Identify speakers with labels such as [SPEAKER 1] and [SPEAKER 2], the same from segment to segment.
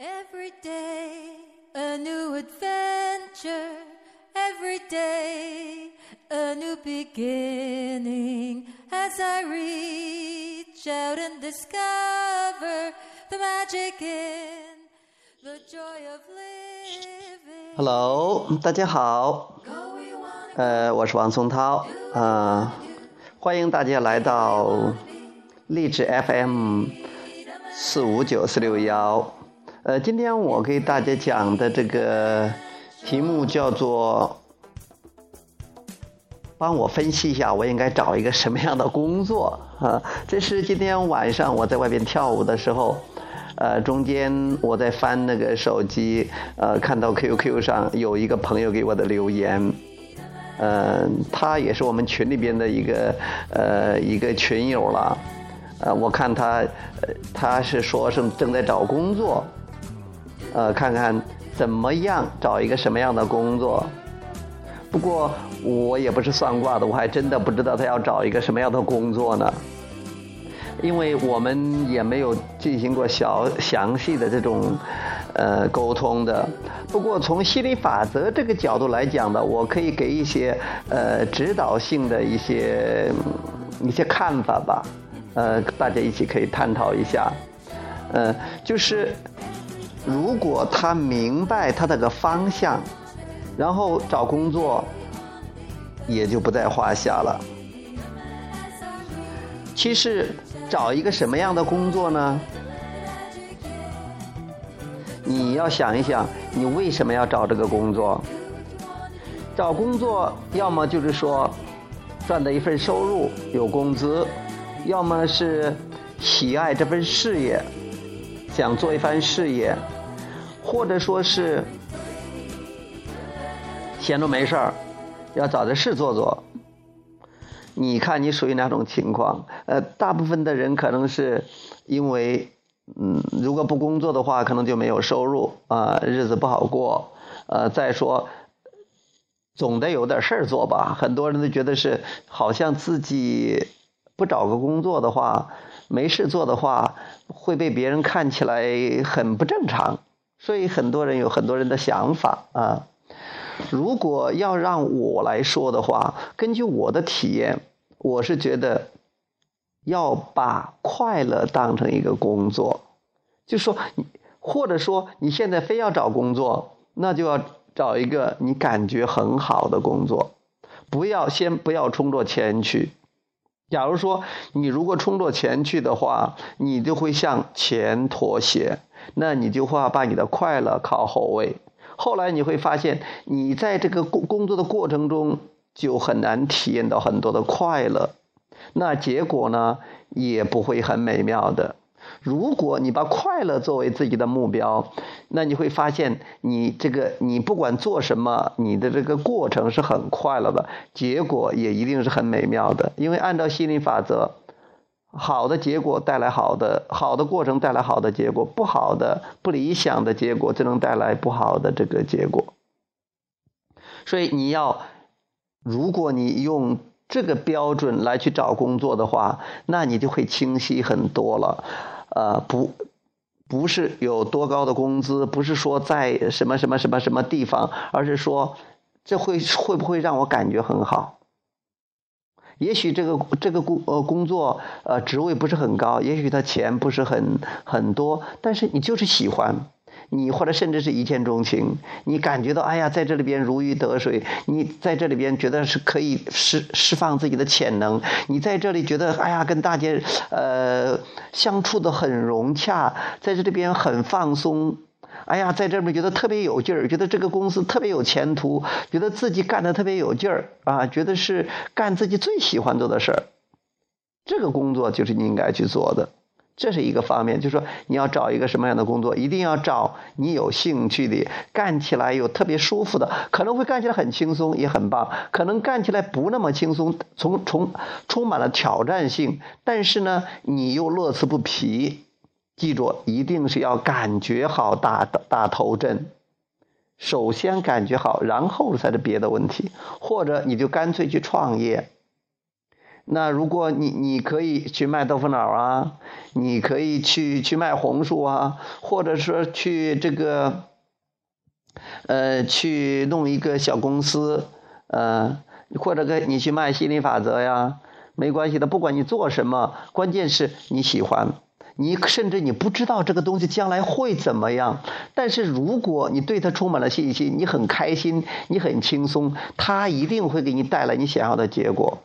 [SPEAKER 1] Every day a new adventure, every day a new beginning. As I reach out and discover the magic in the joy of living.
[SPEAKER 2] Hello，大家好，呃，我是王松涛，呃，欢迎大家来到励志 FM 四五九四六幺，呃，今天我给大家讲的这个题目叫做，帮我分析一下我应该找一个什么样的工作啊？这是今天晚上我在外边跳舞的时候。呃，中间我在翻那个手机，呃，看到 QQ 上有一个朋友给我的留言，呃，他也是我们群里边的一个呃一个群友了，呃，我看他呃他是说是正在找工作，呃，看看怎么样找一个什么样的工作。不过我也不是算卦的，我还真的不知道他要找一个什么样的工作呢。因为我们也没有进行过小详细的这种呃沟通的。不过从心理法则这个角度来讲呢，我可以给一些呃指导性的一些一些看法吧，呃，大家一起可以探讨一下。呃，就是如果他明白他这个方向，然后找工作也就不在话下了。其实找一个什么样的工作呢？你要想一想，你为什么要找这个工作？找工作，要么就是说赚的一份收入有工资，要么是喜爱这份事业，想做一番事业，或者说是闲着没事儿，要找点事做做。你看你属于哪种情况？呃，大部分的人可能是因为，嗯，如果不工作的话，可能就没有收入啊、日子不好过。呃，再说，总得有点事儿做吧。很多人都觉得是，好像自己不找个工作的话，没事做的话，会被别人看起来很不正常。所以很多人有很多人的想法啊。如果要让我来说的话，根据我的体验，我是觉得要把快乐当成一个工作，就说，或者说你现在非要找工作，那就要找一个你感觉很好的工作，不要先不要冲着钱去。假如说你如果冲着钱去的话，你就会向钱妥协，那你就会把你的快乐靠后位。后来你会发现，你在这个工工作的过程中就很难体验到很多的快乐，那结果呢也不会很美妙的。如果你把快乐作为自己的目标，那你会发现，你这个你不管做什么，你的这个过程是很快乐的，结果也一定是很美妙的。因为按照心理法则，好的结果带来好的，好的过程带来好的结果，不好的、不理想的结果只能带来不好的这个结果。所以你要，如果你用这个标准来去找工作的话，那你就会清晰很多了。呃，不，不是有多高的工资，不是说在什么什么什么什么地方，而是说这会会不会让我感觉很好？也许这个这个工呃工作呃职位不是很高，也许他钱不是很很多，但是你就是喜欢，你或者甚至是一见钟情，你感觉到哎呀，在这里边如鱼得水，你在这里边觉得是可以释释放自己的潜能，你在这里觉得哎呀，跟大家呃相处的很融洽，在这里边很放松。哎呀，在这边觉得特别有劲儿，觉得这个公司特别有前途，觉得自己干的特别有劲儿啊，觉得是干自己最喜欢做的事儿。这个工作就是你应该去做的，这是一个方面。就是说，你要找一个什么样的工作，一定要找你有兴趣的，干起来有特别舒服的，可能会干起来很轻松，也很棒；可能干起来不那么轻松，从从充满了挑战性，但是呢，你又乐此不疲。记住，一定是要感觉好打打头阵。首先感觉好，然后才是别的问题。或者你就干脆去创业。那如果你你可以去卖豆腐脑啊，你可以去去卖红薯啊，或者说去这个，呃，去弄一个小公司，呃，或者跟你去卖心理法则呀，没关系的，不管你做什么，关键是你喜欢，你甚至你不知道这个东西将来会怎么样，但是如果你对它充满了信心，你很开心，你很轻松，它一定会给你带来你想要的结果。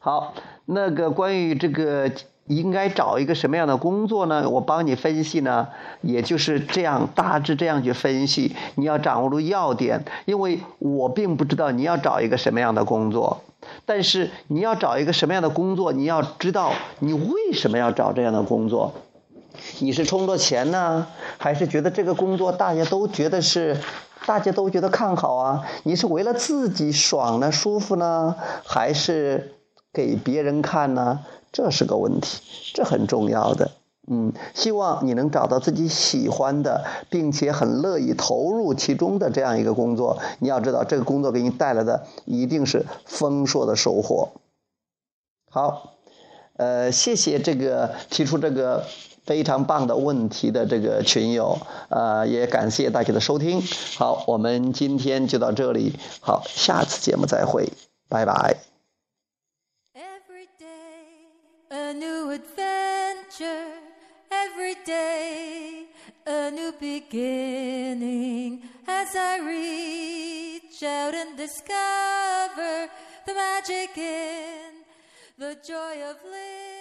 [SPEAKER 2] 好，那个关于这个应该找一个什么样的工作呢？我帮你分析呢，也就是这样大致这样去分析。你要掌握住要点，因为我并不知道你要找一个什么样的工作，但是你要找一个什么样的工作，你要知道你为什么要找这样的工作。你是冲着钱呢，还是觉得这个工作大家都觉得是，大家都觉得看好啊？你是为了自己爽呢、舒服呢，还是？给别人看呢，这是个问题，这很重要的。嗯，希望你能找到自己喜欢的，并且很乐意投入其中的这样一个工作。你要知道，这个工作给你带来的一定是丰硕的收获。好，呃，谢谢这个提出这个非常棒的问题的这个群友，呃，也感谢大家的收听。好，我们今天就到这里，好，下次节目再会，拜拜。
[SPEAKER 1] Every day, a new adventure day, a new beginning as I reach out and discover the magic in the joy of living.